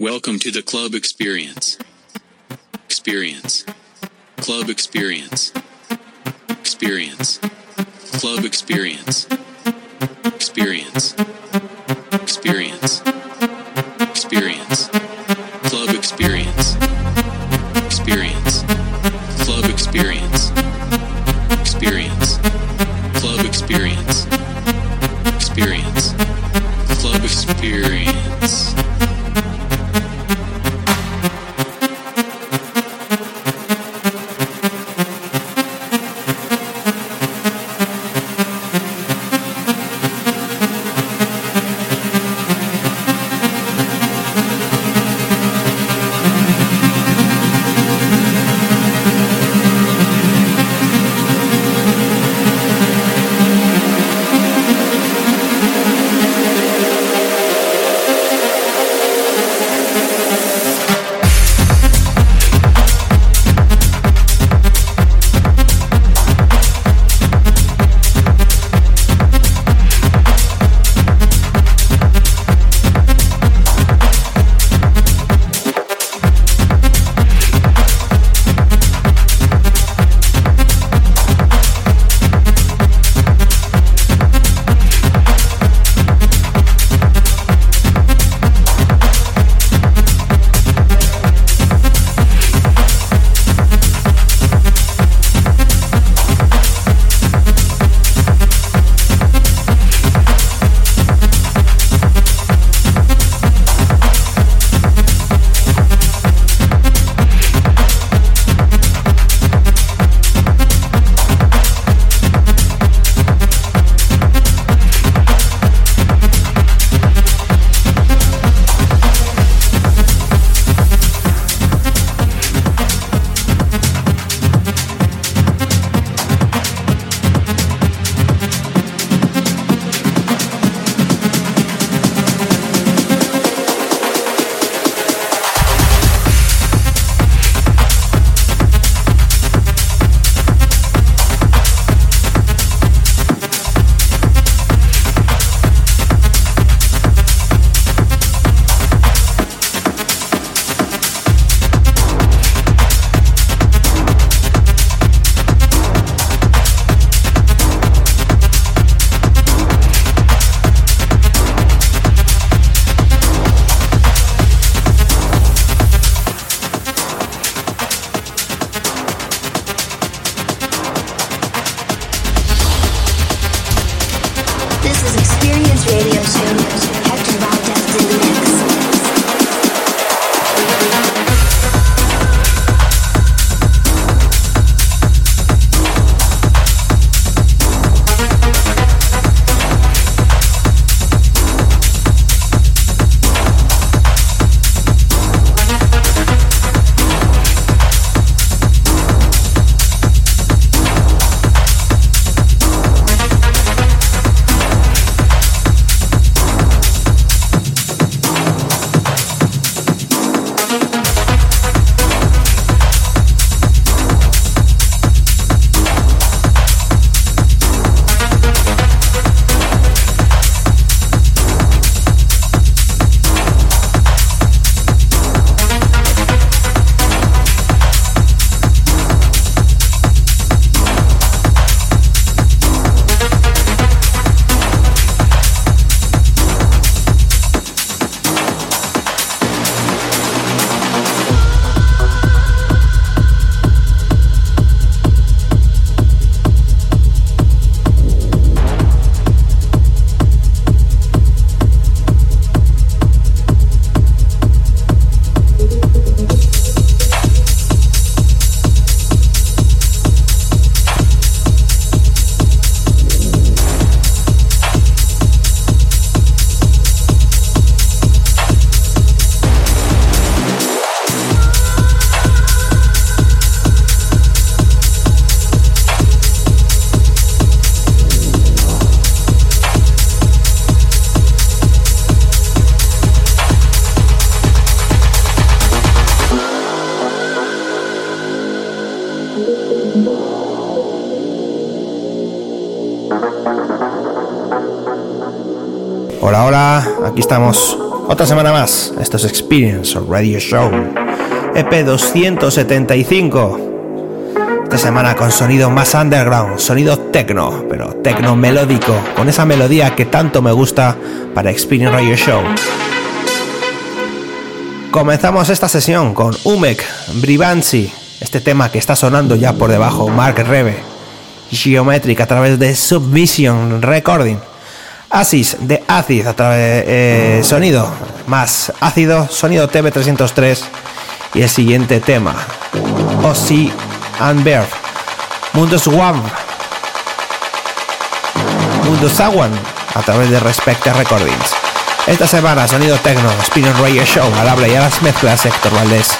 Welcome to the club experience. Experience. Club experience. Experience. Club experience. Experience. Experience. Aquí estamos Otra semana más, esto es Experience Radio Show, EP 275. Esta semana con sonido más underground, sonido techno, pero techno melódico, con esa melodía que tanto me gusta para Experience Radio Show. Comenzamos esta sesión con Umek Brivanci, este tema que está sonando ya por debajo, Mark Rebe, Geometric a través de Submission Recording. Asis de Acid a través de eh, sonido más ácido, sonido TB303 y el siguiente tema, Ozzy and Bear, Mundo Swamp, Mundo Sawan a través de Respecte Recordings. Esta semana, sonido techno, Spin Radio Show, al habla y a las mezclas, Héctor Valdés.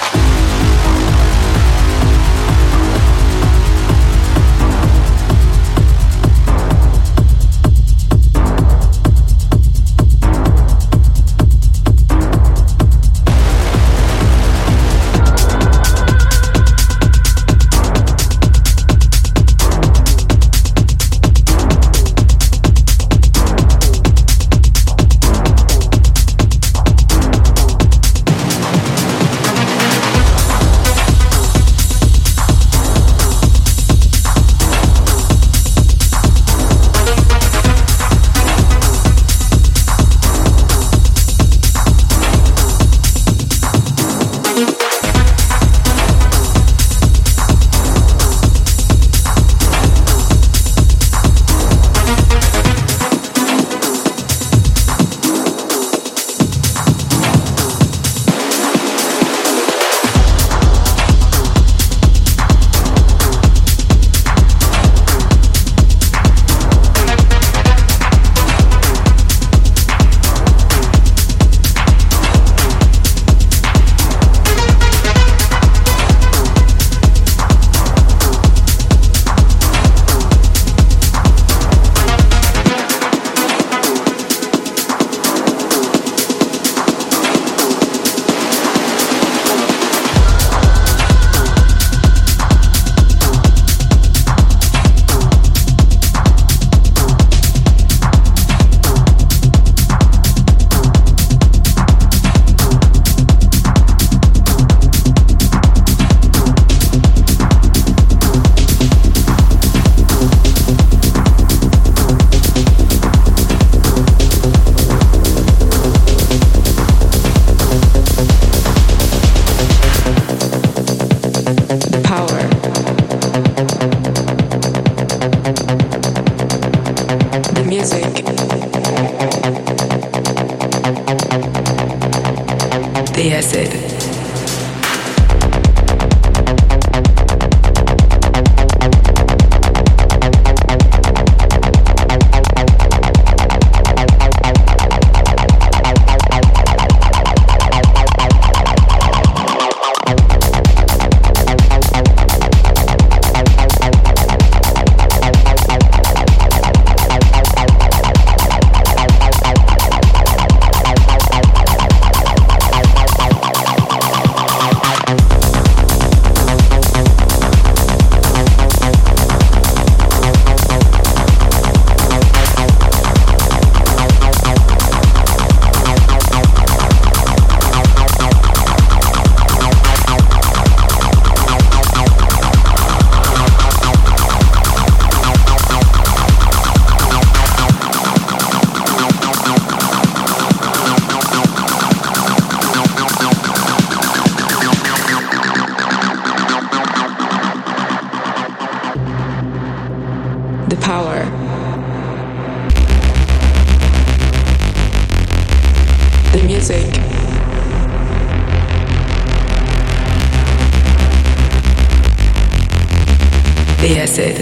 acid.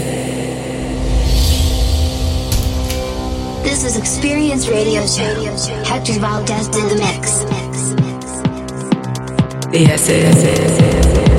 This is Experience Radio Show. Hector Valdez in the mix. The acid.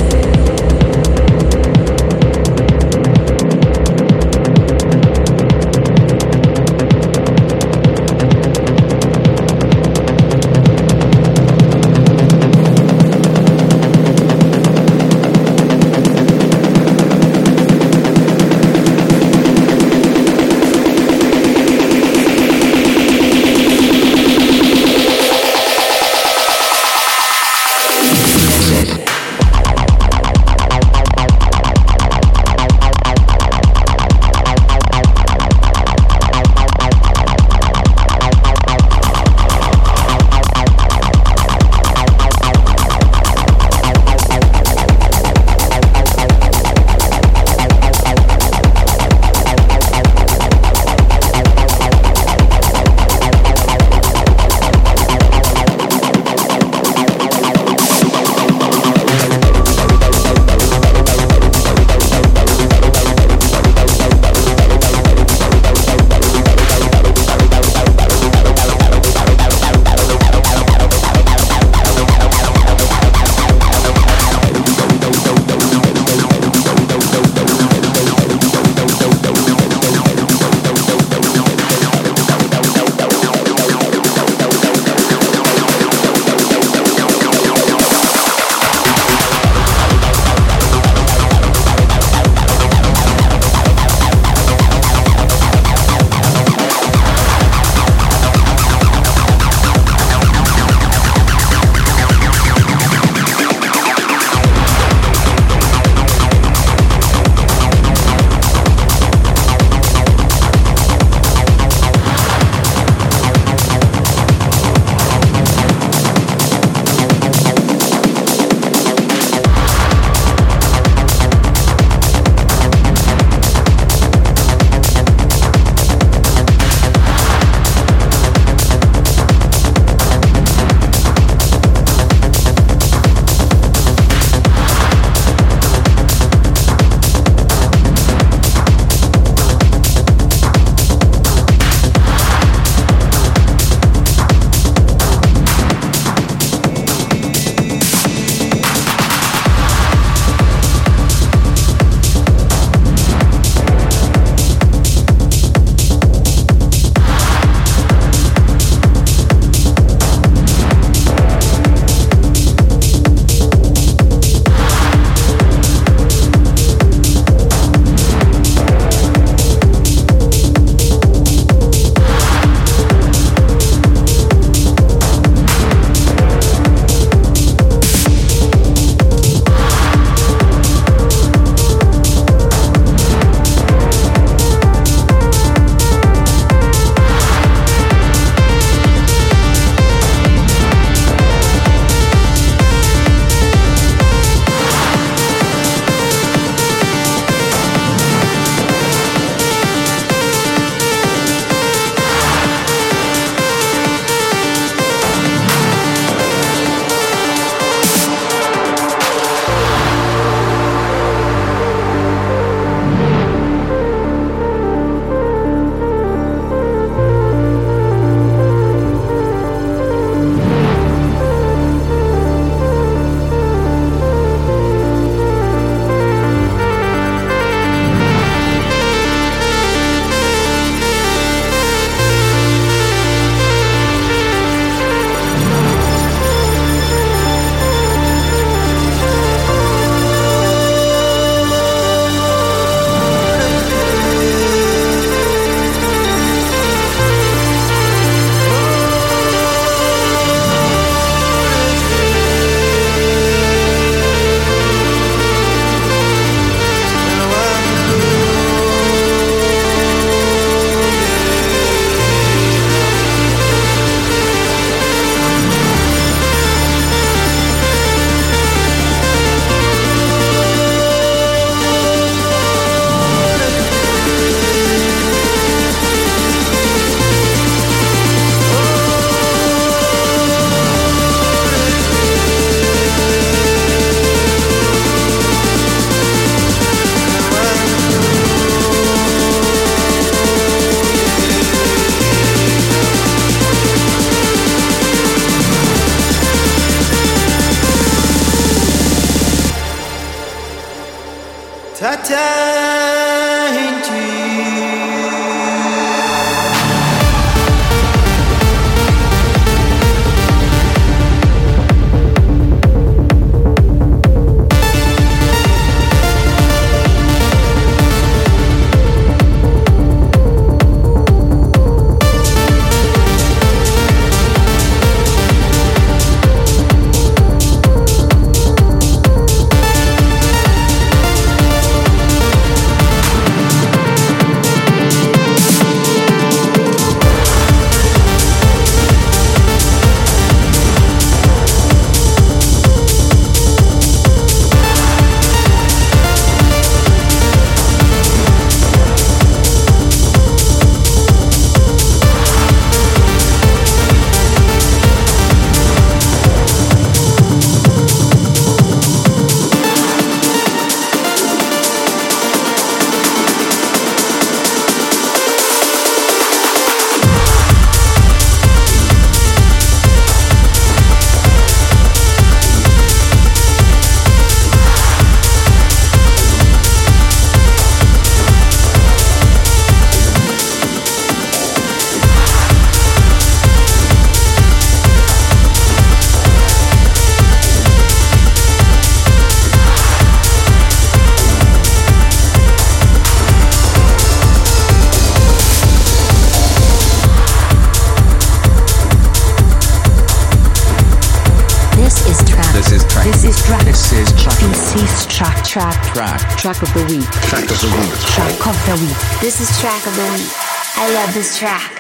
Track of the week. Track of the week. Track of the week. This is track of the week. I love this track.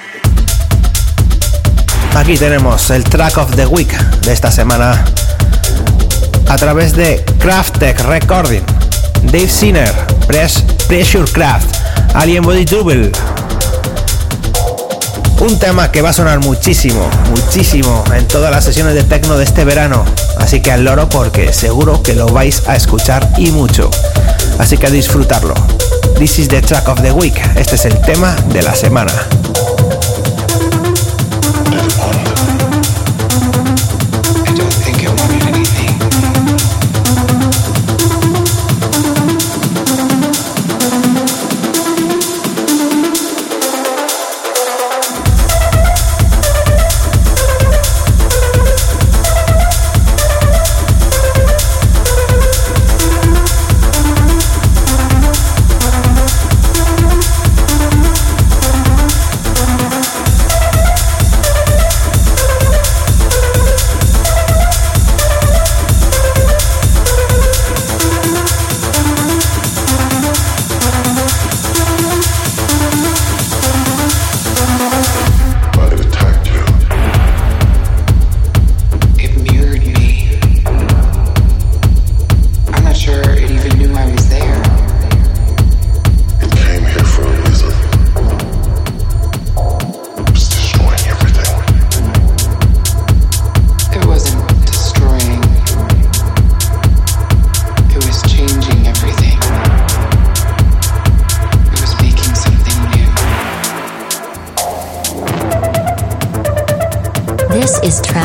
Aquí tenemos el track of the week de esta semana a través de Crafttech Recording, Dave Sinner, Pressure Craft, Alien Body Double. Un tema que va a sonar muchísimo, muchísimo en todas las sesiones de techno de este verano. Así que al loro porque seguro que lo vais a escuchar y mucho así que a disfrutarlo. This is the track of the week, este es el tema de la semana.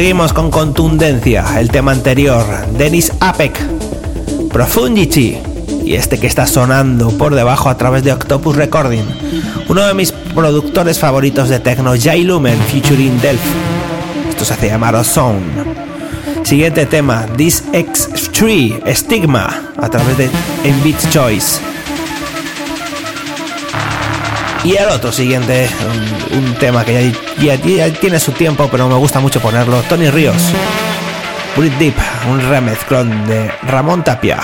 Seguimos con contundencia el tema anterior, Dennis Apek, Profundity, y este que está sonando por debajo a través de Octopus Recording, uno de mis productores favoritos de techno, Jay Lumen featuring Delph. Esto se hace llamar Sound. Siguiente tema, This X3 Stigma a través de Beat Choice. Y el otro siguiente, un, tema que ya, tiene su tiempo, pero me gusta mucho ponerlo, Tony Ríos. Breathe Deep, un remezclón de Ramón Tapia.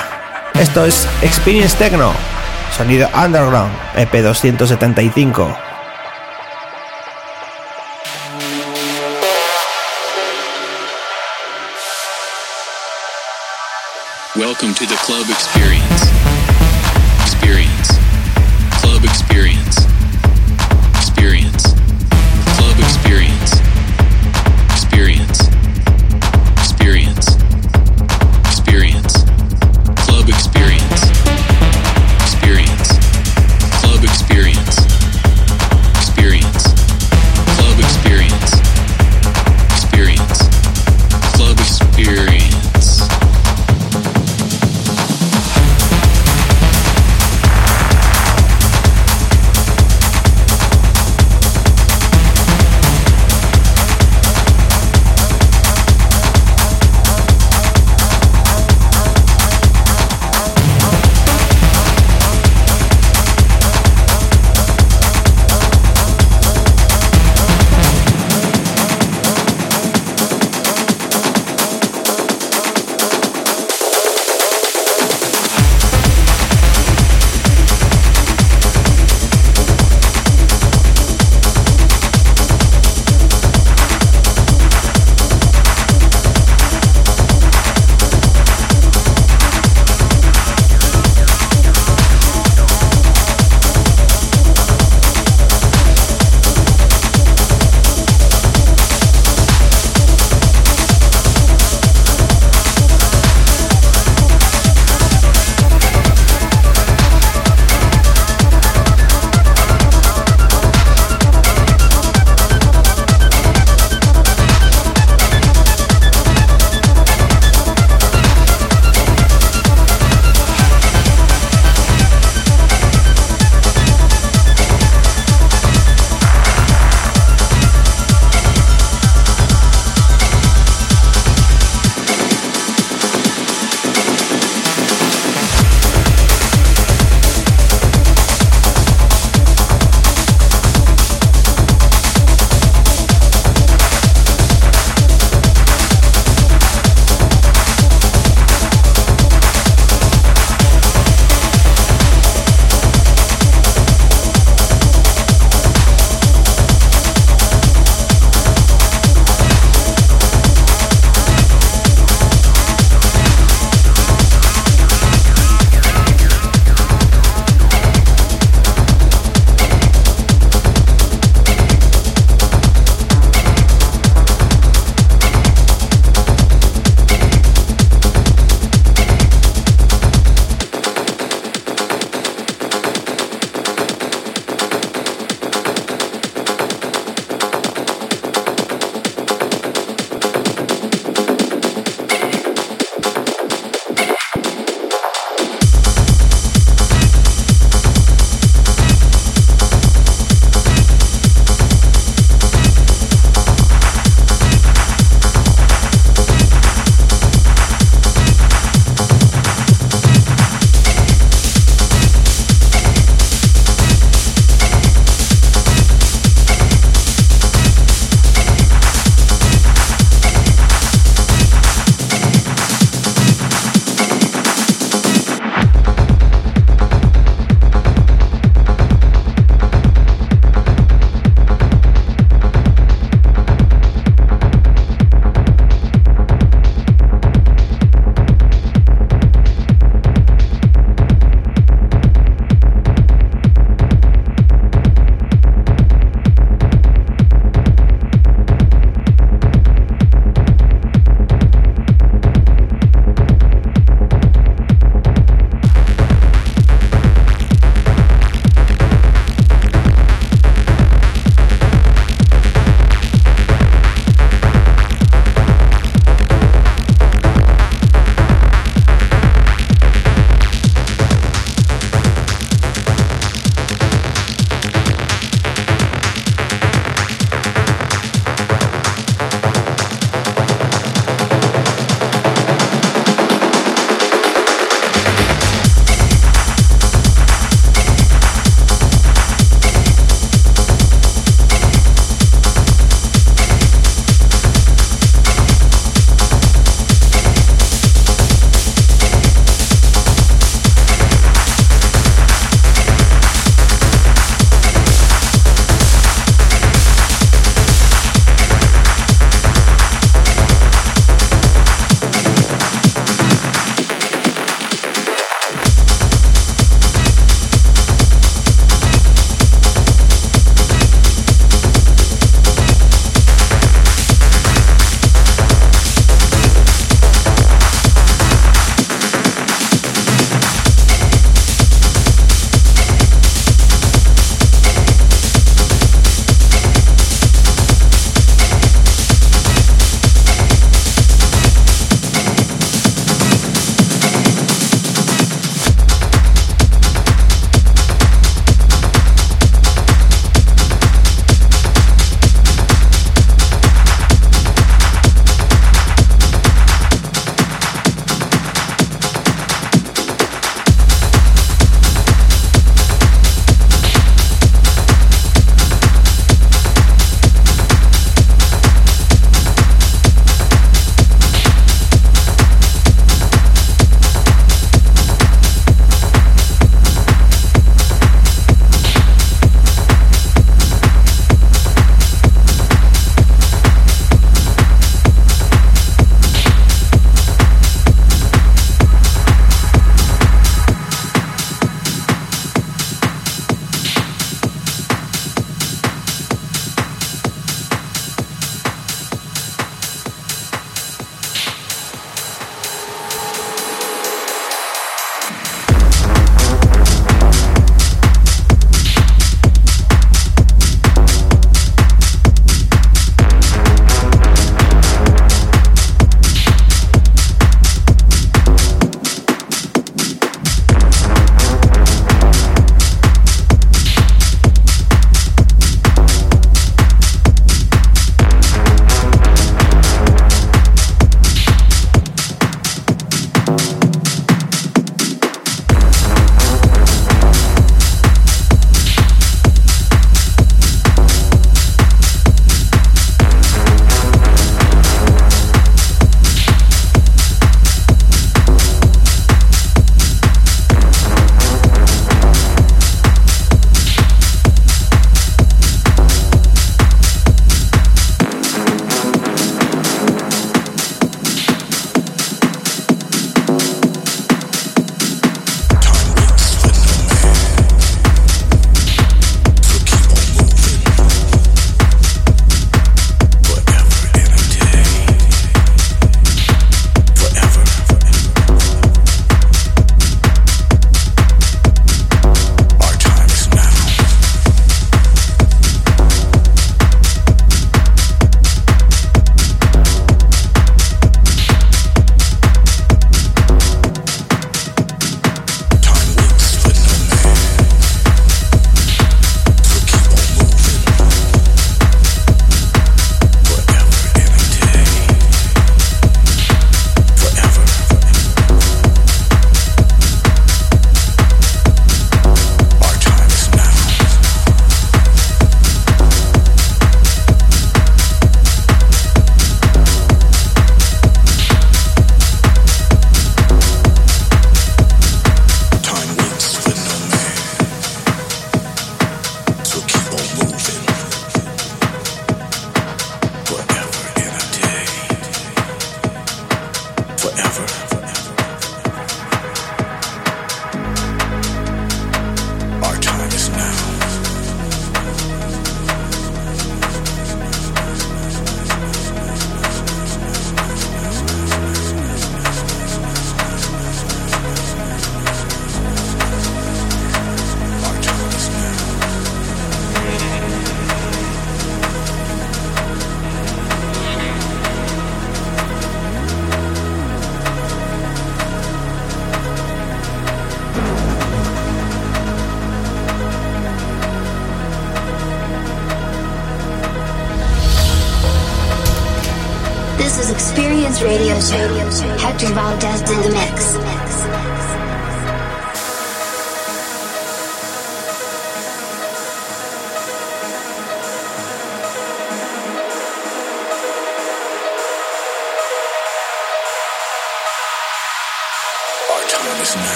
Esto es Experience Techno, sonido underground, EP 275. Welcome to the club. Experience.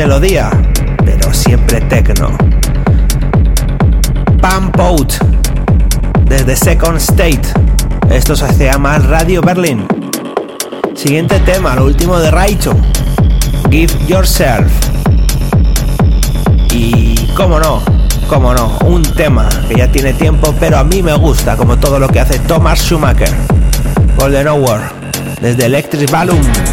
Melodía, pero siempre techno. Pump Out desde Second State. Esto se llama Radio Berlin. Siguiente tema, lo último de Raicho. Give Yourself. Y cómo no, cómo no, un tema que ya tiene tiempo, pero a mí me gusta, como todo lo que hace Thomas Schumacher. Golden Hour, desde Electric Balloon.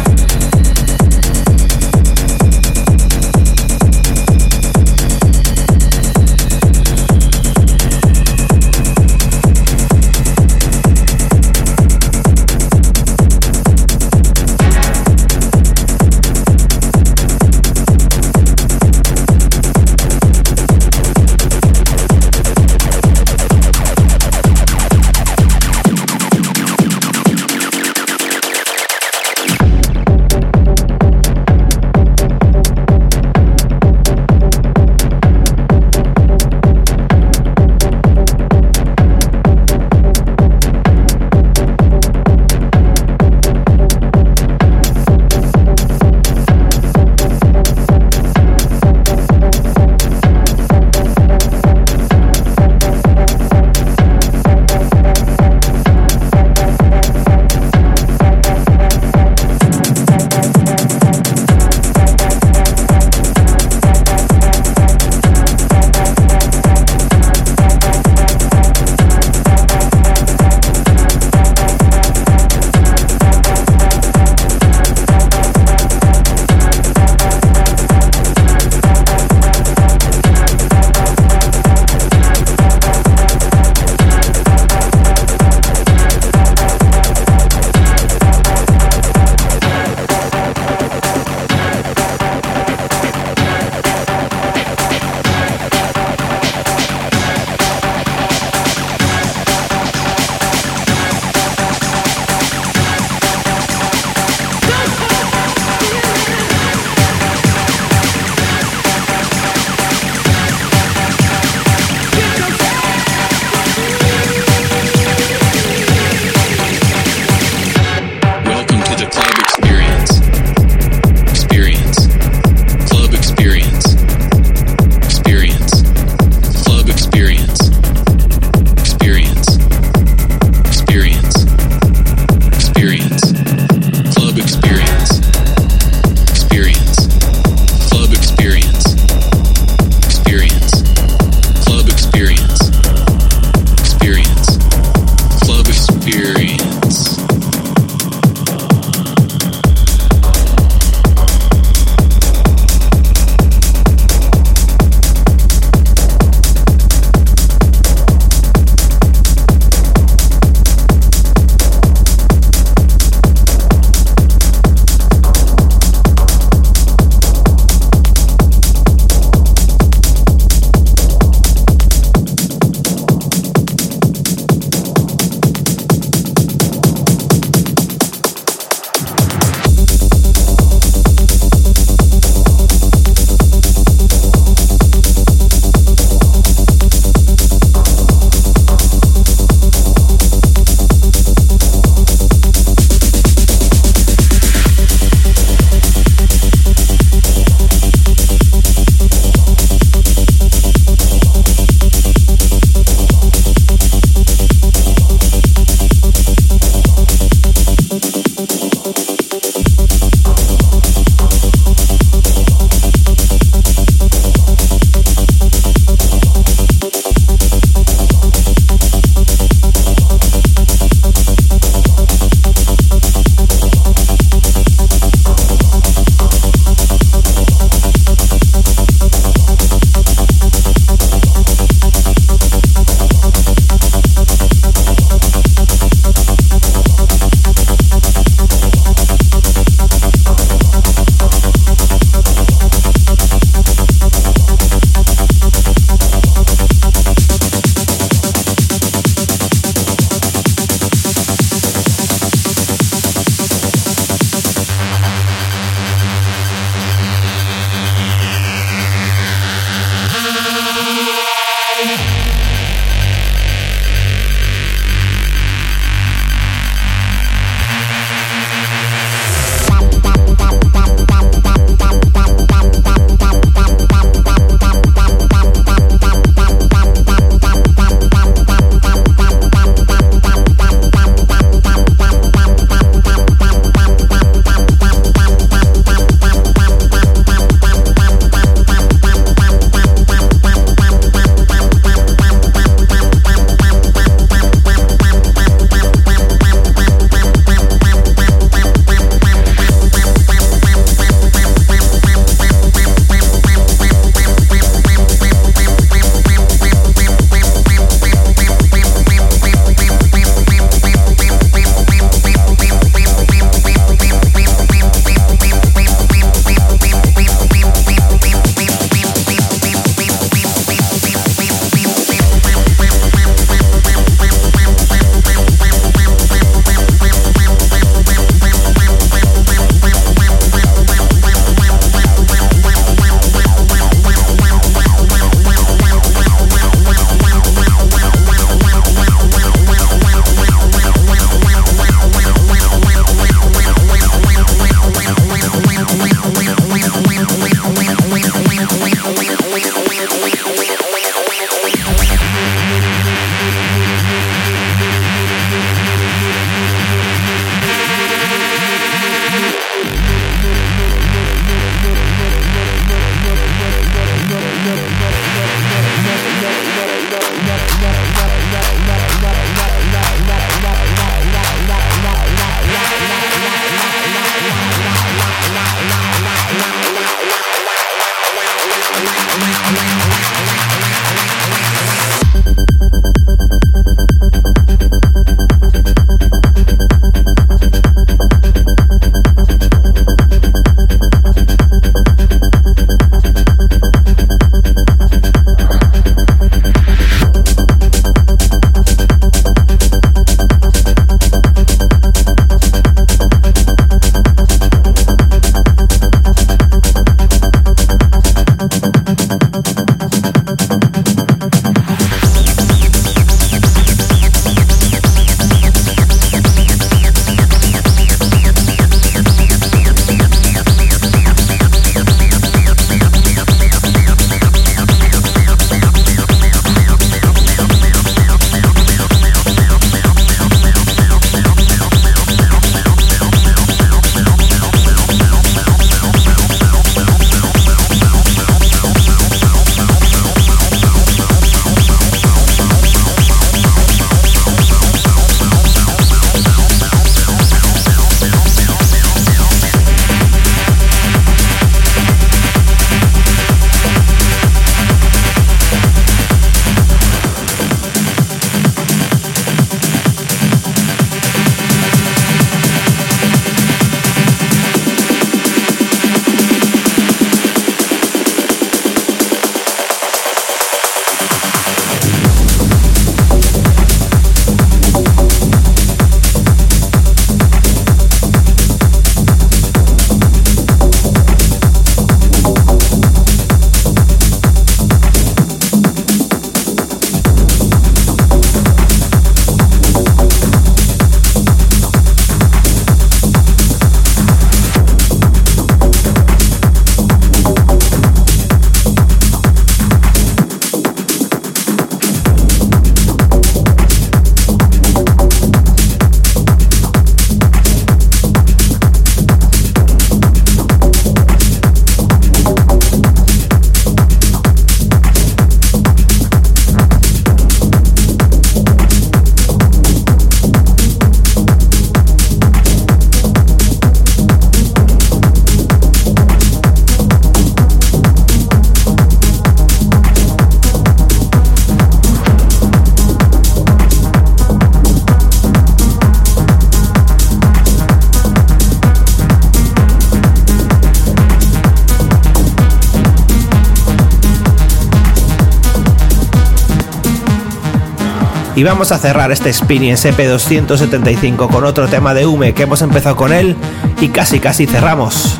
Y vamos a cerrar este Experience EP275 con otro tema de Hume que hemos empezado con él y casi casi cerramos.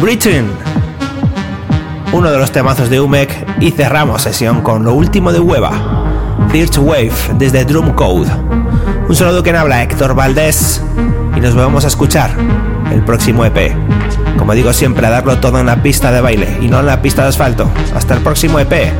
Britain, uno de los temazos de Umek y cerramos sesión con lo último de Hueva, Third Wave desde Drum Code. Un saludo quien habla Héctor Valdés y nos vamos a escuchar el próximo EP. Como digo siempre, a darlo todo en la pista de baile y no en la pista de asfalto. Hasta el próximo EP.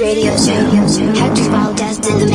Radio Show. Hector Valdez in the